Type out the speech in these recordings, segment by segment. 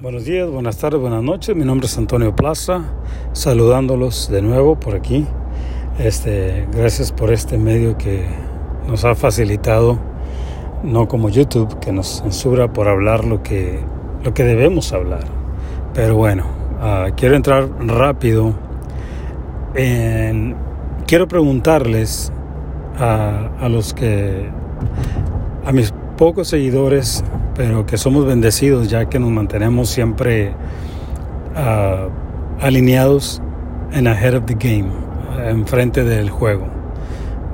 Buenos días, buenas tardes, buenas noches. Mi nombre es Antonio Plaza, saludándolos de nuevo por aquí. Este, gracias por este medio que nos ha facilitado, no como YouTube, que nos censura por hablar lo que, lo que debemos hablar. Pero bueno, uh, quiero entrar rápido en... Quiero preguntarles a, a los que... a mis pocos seguidores pero que somos bendecidos ya que nos mantenemos siempre uh, alineados en ahead of the game, enfrente del juego,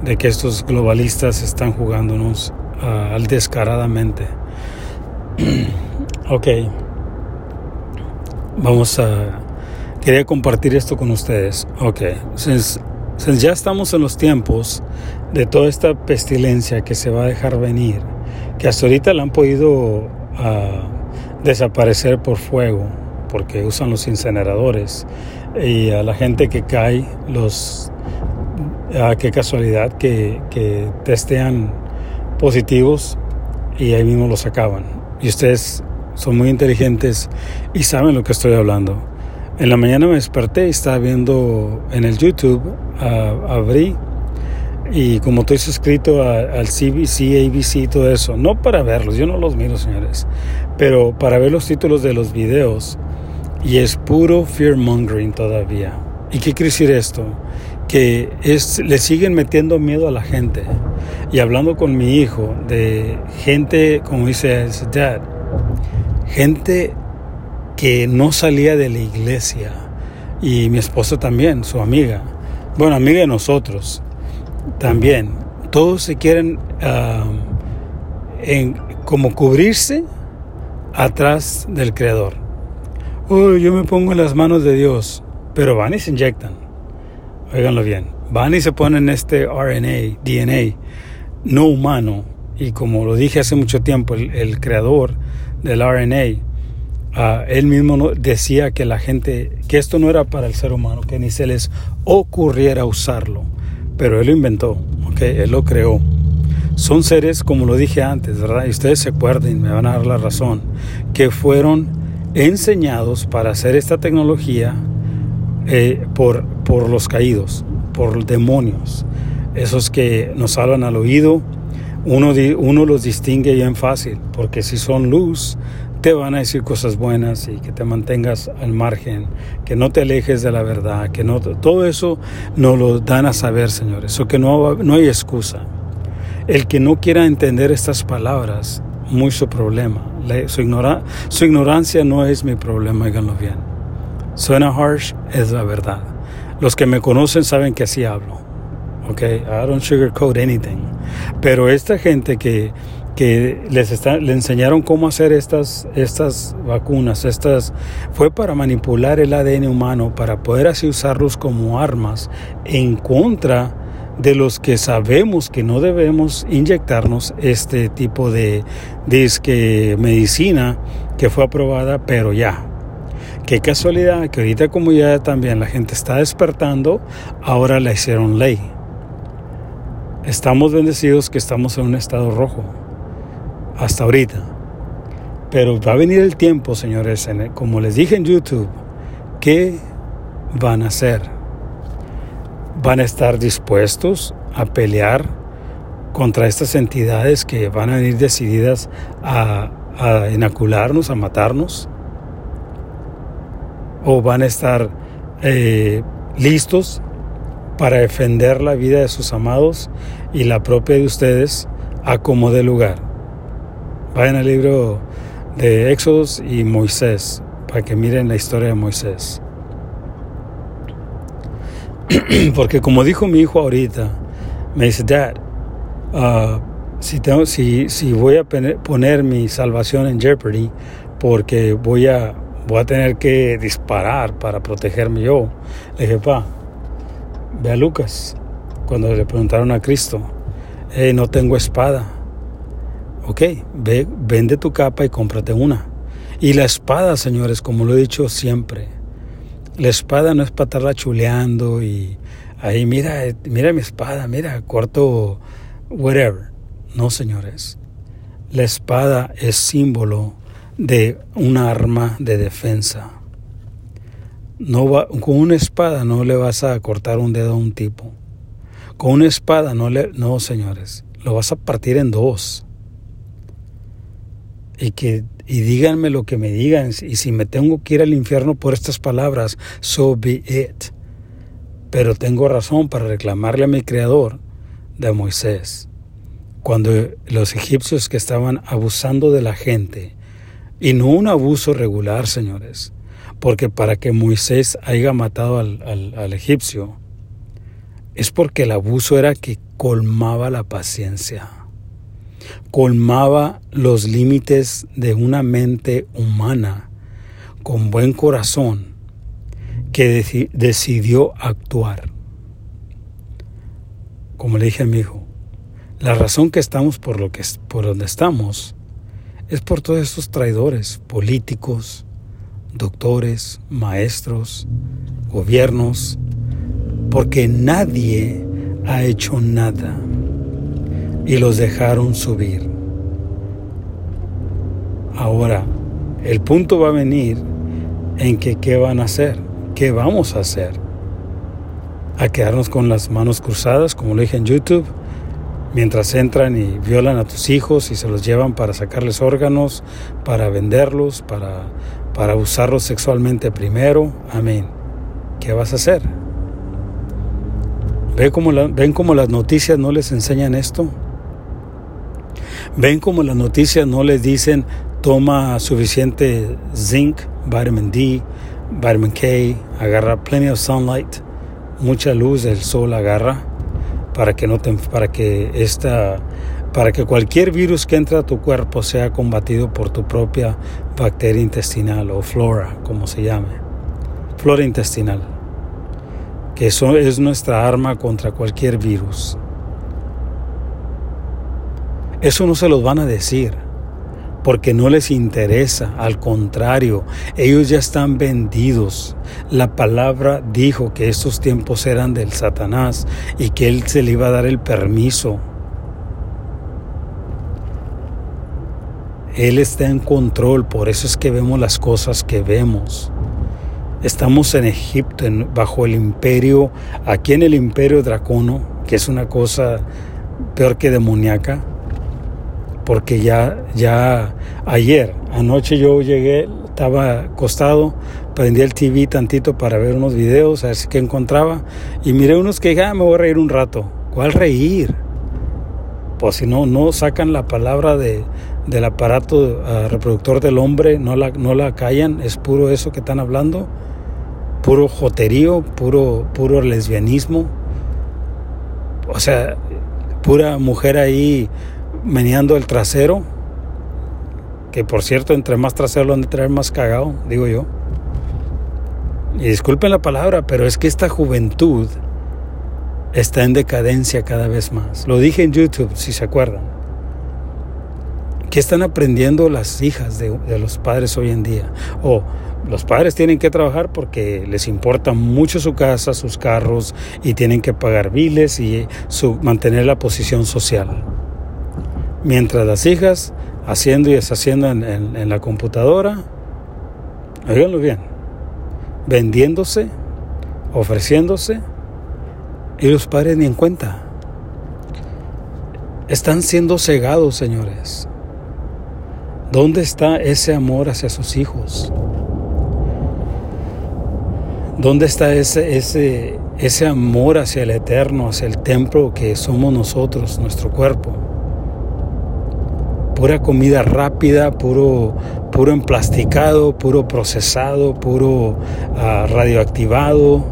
de que estos globalistas están jugándonos uh, al descaradamente. ok, vamos a... Quería compartir esto con ustedes. Ok, since, ya estamos en los tiempos de toda esta pestilencia que se va a dejar venir, que hasta ahorita la han podido uh, desaparecer por fuego, porque usan los incineradores. Y a la gente que cae, los, uh, qué casualidad que, que testean positivos y ahí mismo los acaban. Y ustedes son muy inteligentes y saben lo que estoy hablando. En la mañana me desperté y estaba viendo en el YouTube, uh, abrí y como estoy suscrito al CBC, ABC y todo eso, no para verlos, yo no los miro, señores, pero para ver los títulos de los videos. Y es puro fear mongering todavía. ¿Y qué quiere decir esto? Que es, le siguen metiendo miedo a la gente. Y hablando con mi hijo de gente, como dice dad, gente que no salía de la iglesia. Y mi esposa también, su amiga. Bueno, amiga de nosotros también. Todos se quieren en, como cubrirse atrás del Creador. Oh, yo me pongo en las manos de Dios, pero van y se inyectan. Óiganlo bien. Van y se ponen este RNA, DNA, no humano. Y como lo dije hace mucho tiempo, el, el creador del RNA, él mismo decía que la gente, que esto no era para el ser humano, que ni se les ocurriera usarlo pero él lo inventó, okay, él lo creó. Son seres, como lo dije antes, ¿verdad? Y ustedes se acuerden, me van a dar la razón, que fueron enseñados para hacer esta tecnología eh, por, por los caídos, por demonios, esos que nos hablan al oído. Uno, uno los distingue bien fácil, porque si son luz, te van a decir cosas buenas y que te mantengas al margen, que no te alejes de la verdad, que no todo eso nos lo dan a saber, señores, o que no, no hay excusa. El que no quiera entender estas palabras, muy su problema. su, ignora, su ignorancia no es mi problema, díganlo bien. Suena harsh, es la verdad. Los que me conocen saben que así hablo. Ok, I don't sugarcoat anything. Pero esta gente que que les, está, le enseñaron cómo hacer estas, estas vacunas. Estas, fue para manipular el ADN humano, para poder así usarlos como armas en contra de los que sabemos que no debemos inyectarnos este tipo de disque medicina que fue aprobada, pero ya. Qué casualidad que ahorita como ya también la gente está despertando, ahora la hicieron ley. Estamos bendecidos que estamos en un estado rojo hasta ahorita. Pero va a venir el tiempo, señores, como les dije en YouTube, ¿qué van a hacer? ¿Van a estar dispuestos a pelear contra estas entidades que van a venir decididas a, a a matarnos? ¿O van a estar eh, listos para defender la vida de sus amados y la propia de ustedes a como de lugar? Vayan al libro de Éxodos y Moisés para que miren la historia de Moisés. Porque como dijo mi hijo ahorita, me dice, Dad, uh, si, tengo, si, si voy a poner mi salvación en jeopardy, porque voy a, voy a tener que disparar para protegerme yo. Le dije, pa, ve a Lucas, cuando le preguntaron a Cristo, hey, no tengo espada ok, ve, vende tu capa y cómprate una. Y la espada, señores, como lo he dicho siempre, la espada no es para estarla chuleando y ahí, mira, mira mi espada, mira, corto, whatever. No, señores. La espada es símbolo de una arma de defensa. No va, con una espada no le vas a cortar un dedo a un tipo. Con una espada no le, no señores, lo vas a partir en dos. Y que y díganme lo que me digan y si me tengo que ir al infierno por estas palabras, so be it. Pero tengo razón para reclamarle a mi creador de Moisés. Cuando los egipcios que estaban abusando de la gente, y no un abuso regular, señores, porque para que Moisés haya matado al, egipcio, es porque el abuso era que colmaba la paciencia, colmaba los límites de una mente humana con buen corazón que decidió actuar. Como le dije a mi hijo, la razón que estamos por lo que por donde estamos es por todos estos traidores políticos, doctores, maestros, gobiernos, porque nadie ha hecho nada y los dejaron subir. Ahora, el punto va a venir en que qué van a hacer, qué vamos a hacer. A quedarnos con las manos cruzadas, como lo dije en YouTube, mientras entran y violan a tus hijos y se los llevan para sacarles órganos, para venderlos, para para usarlo sexualmente primero. Amén. ¿Qué vas a hacer? ¿Ven cómo, ¿Ven cómo las noticias no les enseñan esto? ¿Ven cómo las noticias no les dicen toma suficiente zinc, vitamin D, vitamin K, agarra plenty of sunlight, mucha luz del sol agarra para que no te, para que esta para que cualquier virus que entre a tu cuerpo sea combatido por tu propia bacteria intestinal o flora, como se llame, flora intestinal, que eso es nuestra arma contra cualquier virus. Eso no se los van a decir porque no les interesa, al contrario, ellos ya están vendidos. La palabra dijo que estos tiempos eran del Satanás y que él se le iba a dar el permiso Él está en control, por eso es que vemos las cosas que vemos. Estamos en Egipto, bajo el imperio, aquí en el imperio dracono, que es una cosa peor que demoníaca, porque ya, ya ayer, anoche yo llegué, estaba acostado, prendí el TV tantito para ver unos videos, a ver si qué encontraba, y miré unos que dije, ah, me voy a reír un rato. ¿Cuál reír? Pues si no, no sacan la palabra de, del aparato ah, reproductor del hombre, no la, no la callan, es puro eso que están hablando, puro joterío, puro, puro lesbianismo, o sea, pura mujer ahí meneando el trasero, que por cierto, entre más trasero lo han de traer más cagado, digo yo. Y disculpen la palabra, pero es que esta juventud está en decadencia cada vez más. Lo dije en YouTube, si se acuerdan. ¿Qué están aprendiendo las hijas de, los padres hoy en día? O los padres tienen que trabajar porque les importa mucho su casa, sus carros y tienen que pagar biles y su, mantener la posición social. Mientras las hijas haciendo y deshaciendo en, la computadora, oiganlo bien, vendiéndose, ofreciéndose y los padres ni en cuenta. Están siendo cegados, señores. ¿Dónde está ese amor hacia sus hijos? ¿Dónde está ese, ese, ese amor hacia el eterno, hacia el templo que somos nosotros, nuestro cuerpo? Pura comida rápida, puro, puro emplasticado, puro procesado, puro ah, radioactivado.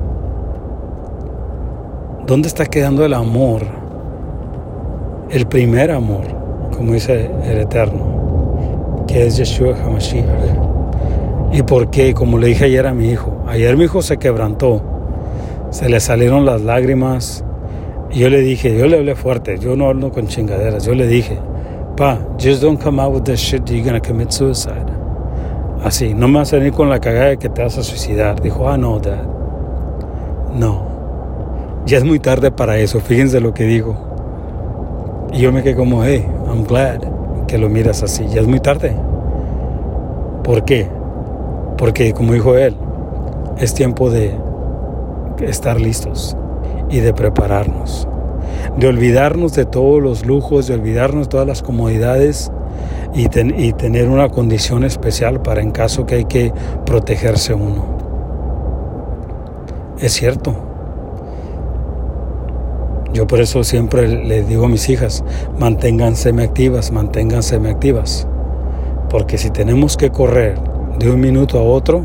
¿Dónde está quedando el amor? El primer amor, como dice el Eterno que es Yeshua HaMashiach. ¿Y por qué? Como le dije ayer a mi hijo, ayer mi hijo se quebrantó, se le salieron las lágrimas y yo le dije, yo le hablé fuerte, yo no hablo con chingaderas, yo le dije, pa, just don't come out with this shit, you're gonna commit suicide. Así, no me vas a venir con la cagada de que te vas a suicidar. Dijo, ah, no, dad. No. Ya es muy tarde para eso, fíjense lo que dijo. Y yo me quedé como, hey, I'm glad que lo miras así. Ya es muy tarde. ¿Por qué? Porque como dijo él, es tiempo de estar listos y de prepararnos, de olvidarnos de todos los lujos, de olvidarnos de todas las comodidades y, tener una condición especial para en caso que hay que protegerse uno. Es cierto. Yo por eso siempre le digo a mis hijas, manténganse activas, manténganse activas. Porque si tenemos que correr de un minuto a otro,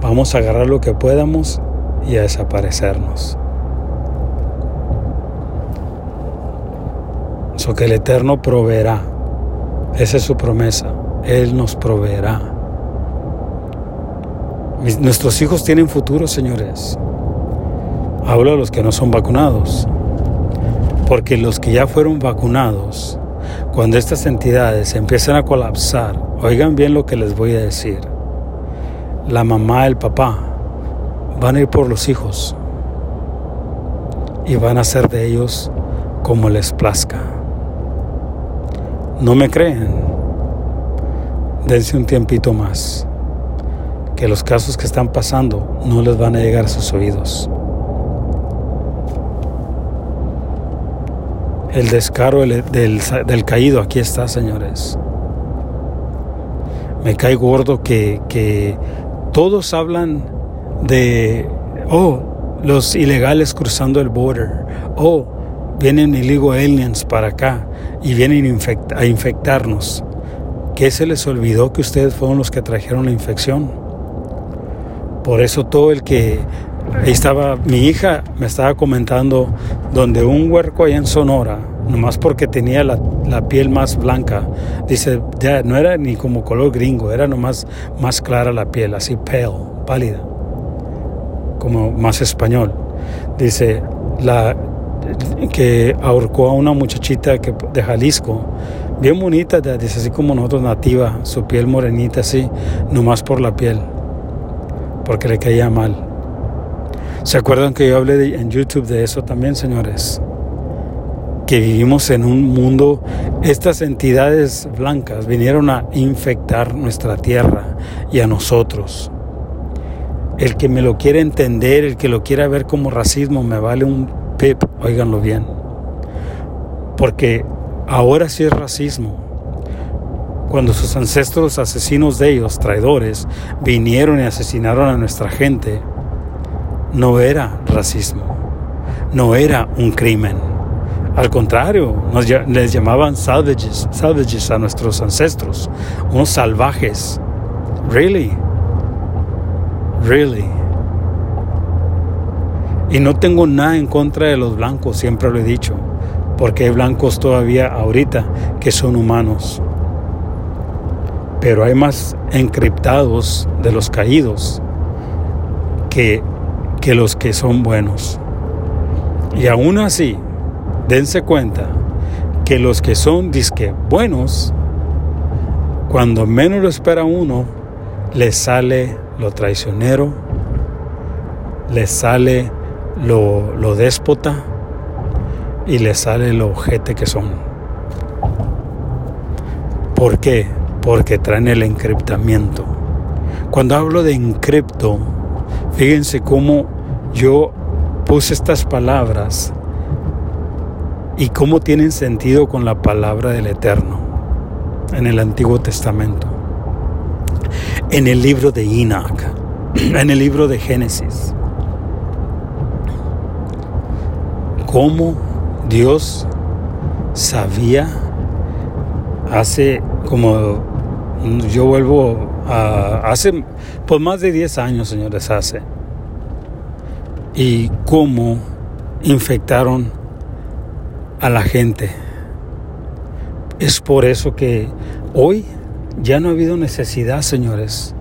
vamos a agarrar lo que podamos y a desaparecernos. Que el Eterno proveerá. Esa es su promesa. Él nos proveerá. Nuestros hijos tienen futuro, señores. Hablo de los que no son vacunados. Porque los que ya fueron vacunados, cuando estas entidades empiezan a colapsar, oigan bien lo que les voy a decir. La mamá, el papá, van a ir por los hijos y van a hacer de ellos como les plazca. ¿No me creen? Dense un tiempito más, que los casos que están pasando no les van a llegar a sus oídos. El descaro del, del, caído, aquí está, señores. Me cae gordo que, que todos hablan de, oh, los ilegales cruzando el border, oh, vienen illegal aliens para acá y vienen a infectarnos. ¿Qué se les olvidó que ustedes fueron los que trajeron la infección? Por eso todo el que Ahí estaba, mi hija me estaba comentando donde un huerco allá en Sonora, nomás porque tenía la, piel más blanca, dice, ya no era ni como color gringo, era nomás más clara la piel, así pale, pálida, como más español. Dice, la que ahorcó a una muchachita que, de Jalisco, bien bonita, dice así como nosotros nativa, su piel morenita así, nomás por la piel, porque le caía mal. ¿Se acuerdan que yo hablé en YouTube de eso también, señores? Que vivimos en un mundo, estas entidades blancas vinieron a infectar nuestra tierra y a nosotros. El que me lo quiera entender, el que lo quiera ver como racismo, me vale un pip, óiganlo bien. Porque ahora sí es racismo. Cuando sus ancestros asesinos de ellos, traidores, vinieron y asesinaron a nuestra gente, no era racismo, no era un crimen. Al contrario, les llamaban salvages, salvages a nuestros ancestros, unos salvajes. Really, really. Y no tengo nada en contra de los blancos, siempre lo he dicho, porque hay blancos todavía ahorita que son humanos. Pero hay más encriptados de los caídos que que los que son buenos. Y aún así, dense cuenta que los que son disque buenos, cuando menos lo espera uno, les sale lo traicionero, les sale lo, lo déspota y les sale lo ojete que son. ¿Por qué? Porque traen el encriptamiento. Cuando hablo de encripto, Fíjense cómo yo puse estas palabras y cómo tienen sentido con la palabra del Eterno en el Antiguo Testamento, en el libro de Enoch, en el libro de Génesis. Cómo Dios sabía hace como yo vuelvo a hace pues más de 10 años, señores, hace. Y cómo infectaron a la gente. Es por eso que hoy ya no ha habido necesidad, señores,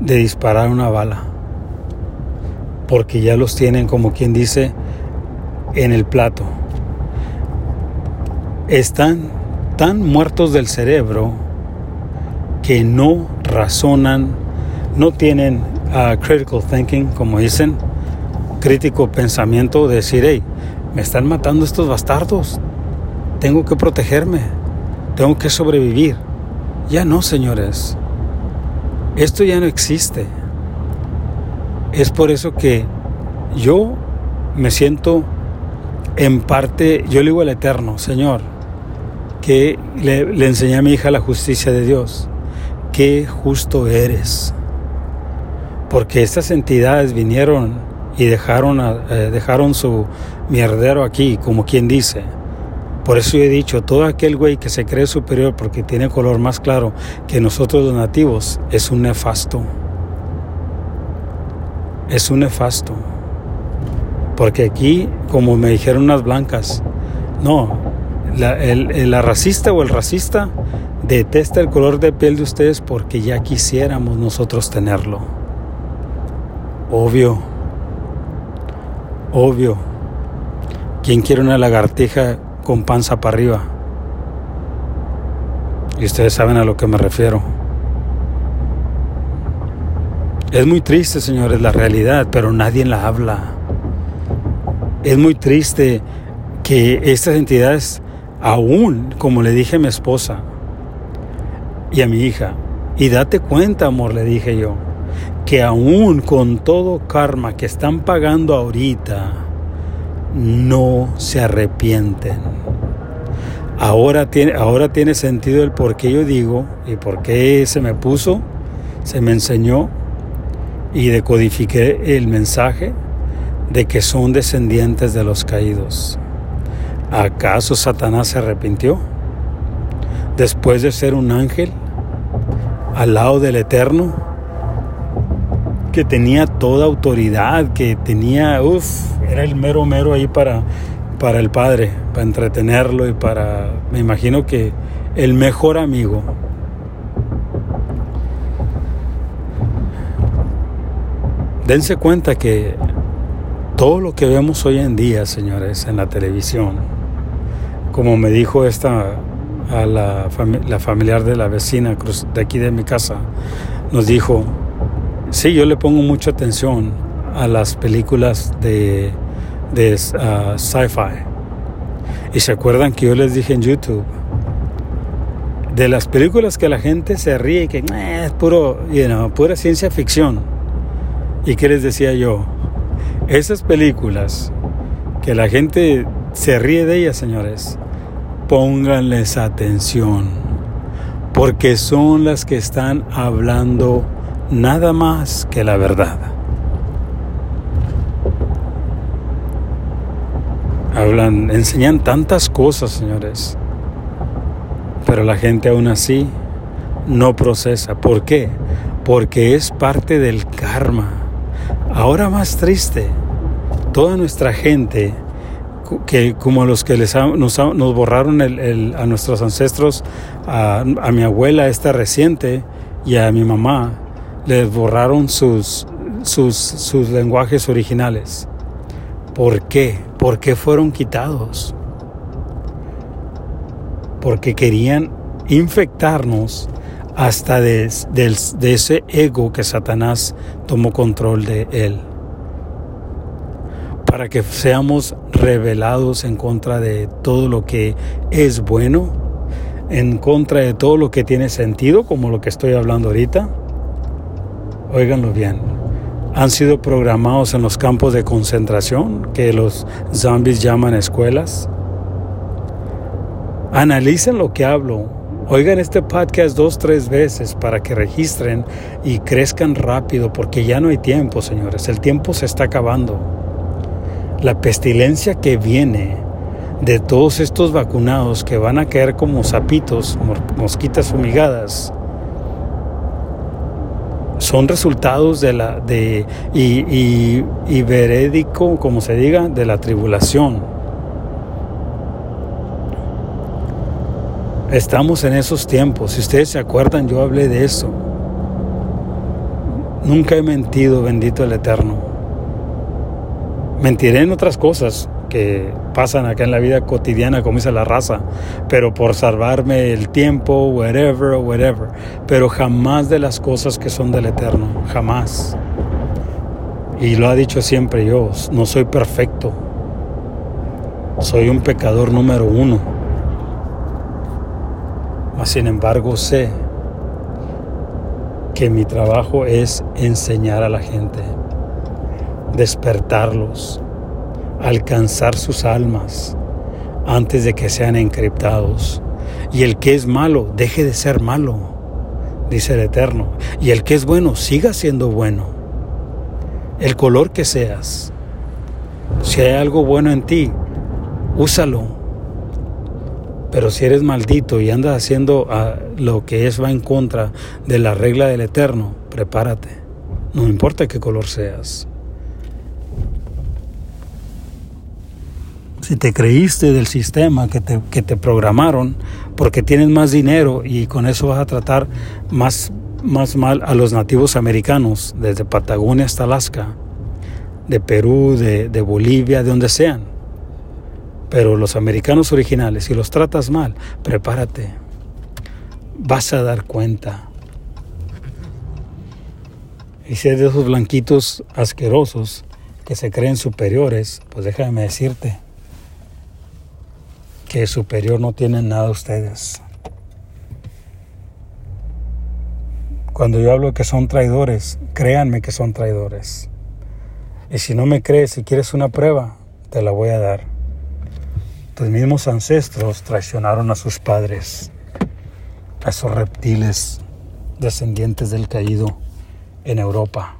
de disparar una bala. Porque ya los tienen, como quien dice, en el plato. Están tan muertos del cerebro que no razonan, no tienen uh, critical thinking, como dicen, crítico pensamiento de decir, hey, me están matando estos bastardos, tengo que protegerme, tengo que sobrevivir. Ya no, señores. Esto ya no existe. Es por eso que yo me siento en parte, yo le digo al Eterno, Señor, que le, le enseñé a mi hija la justicia de Dios. Qué justo eres. Porque estas entidades vinieron y dejaron, eh, dejaron su mierdero aquí, como quien dice. Por eso yo he dicho, todo aquel güey que se cree superior porque tiene color más claro que nosotros los nativos es un nefasto. Es un nefasto. Porque aquí, como me dijeron unas blancas, no, la, el, la racista o el racista detesta el color de piel de ustedes porque ya quisiéramos nosotros tenerlo. Obvio, obvio. ¿Quién quiere una lagartija con panza para arriba? Y ustedes saben a lo que me refiero. Es muy triste, señores, la realidad, pero nadie la habla. Es muy triste que estas entidades, aún, como le dije a mi esposa y a mi hija, y date cuenta, amor, le dije yo, que aún con todo karma que están pagando ahorita, no se arrepienten. Ahora tiene, ahora tiene sentido el por qué yo digo y por qué se me puso, se me enseñó y decodifiqué el mensaje de que son descendientes de los caídos. ¿Acaso Satanás se arrepintió? Después de ser un ángel al lado del Eterno, que tenía toda autoridad, que tenía, uff, era el mero mero ahí para, para el padre, para entretenerlo y para, me imagino que el mejor amigo. Dense cuenta que todo lo que vemos hoy en día, señores, en la televisión, como me dijo esta la, familiar de la vecina de aquí de mi casa, nos dijo, Sí, yo le pongo mucha atención a las películas de, de uh, sci-fi. Y se acuerdan que yo les dije en YouTube, de las películas que la gente se ríe y que es puro, you pura ciencia ficción. ¿Y qué les decía yo? Esas películas que la gente se ríe de ellas, señores, pónganles atención, porque son las que están hablando nada más que la verdad. Hablan, enseñan tantas cosas, señores, pero la gente aún así no procesa. ¿Por qué? Porque es parte del karma. Ahora más triste, toda nuestra gente, que como los que les nos, borraron a nuestros ancestros, a, a mi abuela esta reciente y a mi mamá, les borraron sus, sus, sus lenguajes originales. ¿Por qué? ¿Por qué fueron quitados? Porque querían infectarnos hasta de, ese ego que Satanás tomó control de él. Para que seamos revelados en contra de todo lo que es bueno, en contra de todo lo que tiene sentido, como lo que estoy hablando ahorita óiganlo bien, han sido programados en los campos de concentración que los zombies llaman escuelas. Analicen lo que hablo. Oigan este podcast dos, tres veces para que registren y crezcan rápido porque ya no hay tiempo, señores. El tiempo se está acabando. La pestilencia que viene de todos estos vacunados que van a caer como sapitos, mosquitas fumigadas, son resultados de la de y, y, verédico, como se diga, de la tribulación. Estamos en esos tiempos. Si ustedes se acuerdan, yo hablé de eso. Nunca he mentido, bendito el Eterno. Mentiré en otras cosas, que pasan acá en la vida cotidiana, como dice la raza, pero por salvarme el tiempo, whatever, whatever, pero jamás de las cosas que son del eterno, jamás. Y lo ha dicho siempre yo, no soy perfecto, soy un pecador número uno, sin embargo sé que mi trabajo es enseñar a la gente, despertarlos, alcanzar sus almas antes de que sean encriptados. Y el que es malo, deje de ser malo, dice el Eterno. Y el que es bueno, siga siendo bueno. El color que seas. Si hay algo bueno en ti, úsalo. Pero si eres maldito y andas haciendo ah, lo que es va en contra de la regla del Eterno, prepárate. No importa qué color seas. Si te creíste del sistema que te, que te programaron porque tienes más dinero y con eso vas a tratar más, más mal a los nativos americanos, desde Patagonia hasta Alaska, de Perú, de, de Bolivia, de donde sean. Pero los americanos originales, si los tratas mal, prepárate. Vas a dar cuenta. Y si eres de esos blanquitos asquerosos que se creen superiores, pues déjame decirte, que superior no tienen nada ustedes. Cuando yo hablo que son traidores, créanme que son traidores. Y si no me crees, si quieres una prueba, te la voy a dar. Tus mismos ancestros traicionaron a sus padres, a esos reptiles descendientes del caído en Europa.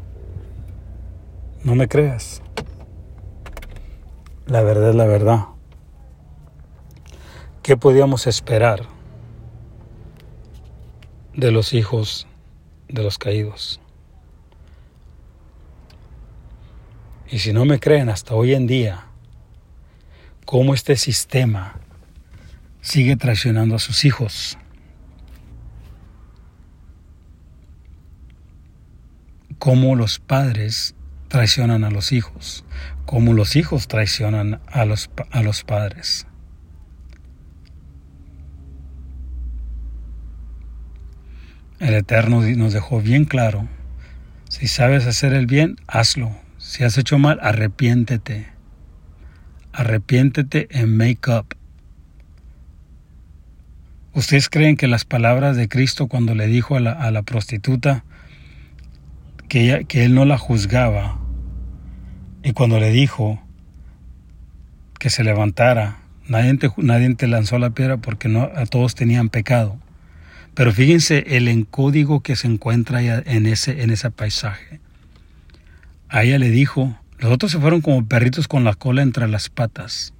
No me creas. La verdad es la verdad. ¿Qué podíamos esperar de los hijos de los caídos? Y si no me creen hasta hoy en día, cómo este sistema sigue traicionando a sus hijos. Cómo los padres traicionan a los hijos, cómo los hijos traicionan a los, a los padres. El Eterno nos dejó bien claro, si sabes hacer el bien, hazlo. Si has hecho mal, arrepiéntete. Arrepiéntete en make up. ¿Ustedes creen que las palabras de Cristo cuando le dijo a la, prostituta que, que él no la juzgaba y cuando le dijo que se levantara, nadie te, nadie te lanzó la piedra porque no, a todos tenían pecado? Pero fíjense el encódigo que se encuentra en ese, en ese paisaje. A ella le dijo, los otros se fueron como perritos con la cola entre las patas.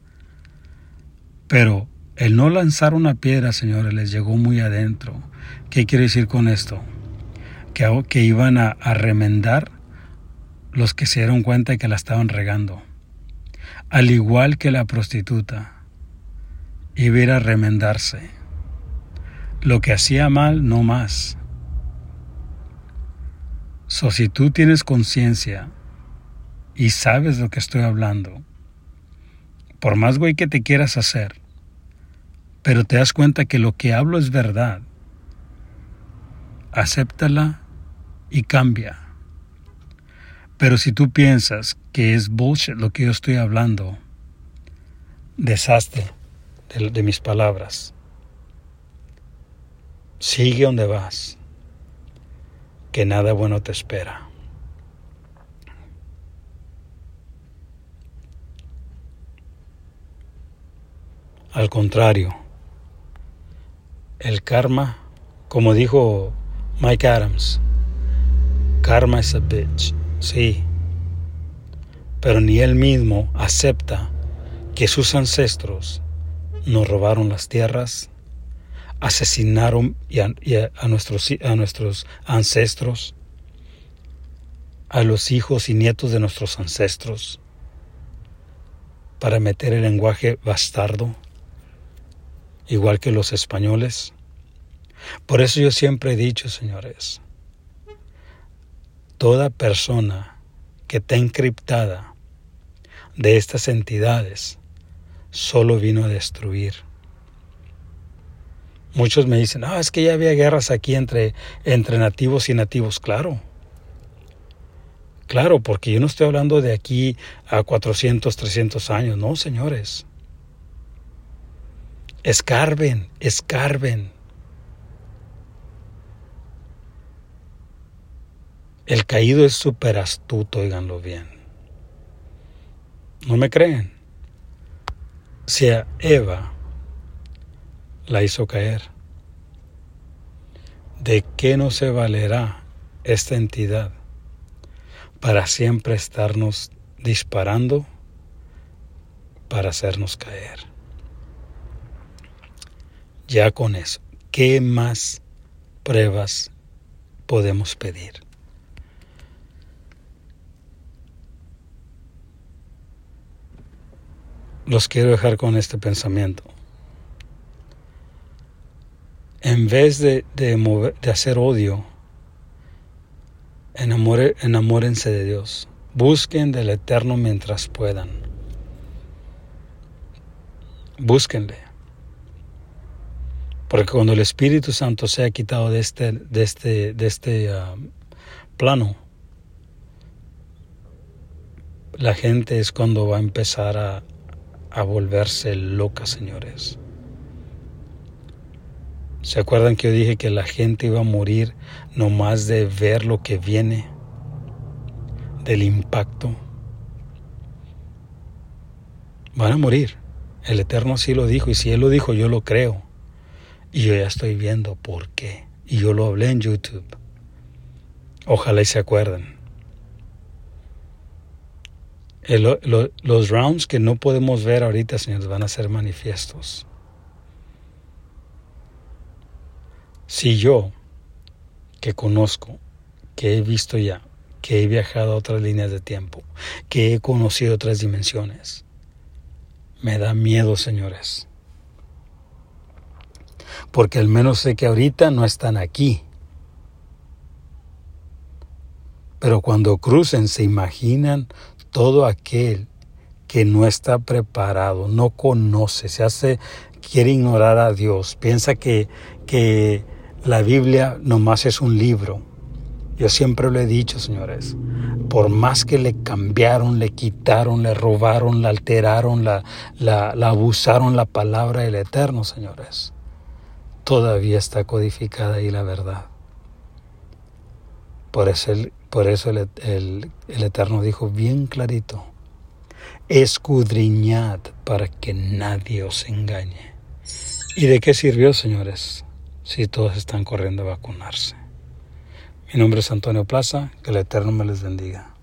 Pero el no lanzar una piedra, señores, les llegó muy adentro. ¿Qué quiere decir con esto? Que, que iban a, remendar los que se dieron cuenta de que la estaban regando. Al igual que la prostituta, iba a ir a remendarse lo que hacía mal no más. So, si tú tienes conciencia y sabes lo que estoy hablando, por más güey que te quieras hacer, pero te das cuenta que lo que hablo es verdad, acéptala y cambia. Pero si tú piensas que es bullshit lo que yo estoy hablando, desastre de, de mis palabras. Sigue donde vas, que nada bueno te espera. Al contrario, el karma, como dijo Mike Adams, karma es a bitch, sí, pero ni él mismo acepta que sus ancestros nos robaron las tierras asesinaron a, nuestros, a nuestros ancestros, a los hijos y nietos de nuestros ancestros, para meter el lenguaje bastardo, igual que los españoles. Por eso yo siempre he dicho, señores, toda persona que está encriptada de estas entidades solo vino a destruir. Muchos me dicen, ah, es que ya había guerras aquí entre, entre nativos y nativos. Claro. Claro, porque yo no estoy hablando de aquí a 400, 300 años. No, señores. Escarben, escarben. El caído es súper astuto, oiganlo bien. ¿No me creen? Si a Eva la hizo caer, ¿de qué no se valerá esta entidad para siempre estarnos disparando para hacernos caer? Ya con eso, ¿qué más pruebas podemos pedir? los quiero dejar con este pensamiento. En vez de, de, hacer odio, enamórense de Dios. Busquen del Eterno mientras puedan. Búsquenle. Porque cuando el Espíritu Santo sea quitado de este, de este, de este ah, plano, la gente es cuando va a empezar a, a volverse loca, señores. ¿Se acuerdan que yo dije que la gente iba a morir nomás de ver lo que viene? Del impacto. Van a morir. El Eterno sí lo dijo y si Él lo dijo yo lo creo. Y yo ya estoy viendo por qué. Y yo lo hablé en YouTube. Ojalá y se acuerden los rounds que no podemos ver ahorita, señores, van a ser manifiestos. Si yo, que conozco, que he visto ya, que he viajado a otras líneas de tiempo, que he conocido otras dimensiones, me da miedo, señores. Porque al menos sé que ahorita no están aquí. Pero cuando crucen, se imaginan todo aquel que no está preparado, no conoce, se hace, quiere ignorar a Dios, piensa que, que la Biblia nomás es un libro. Yo siempre lo he dicho, señores, por más que le cambiaron, le quitaron, le robaron, le alteraron, la, la, abusaron la palabra del Eterno, señores, todavía está codificada ahí la verdad. Por eso el, por eso el, el, Eterno dijo bien clarito, escudriñad para que nadie os engañe. ¿Y de qué sirvió, señores, si todos están corriendo a vacunarse? Mi nombre es Antonio Plaza, que el Eterno me les bendiga.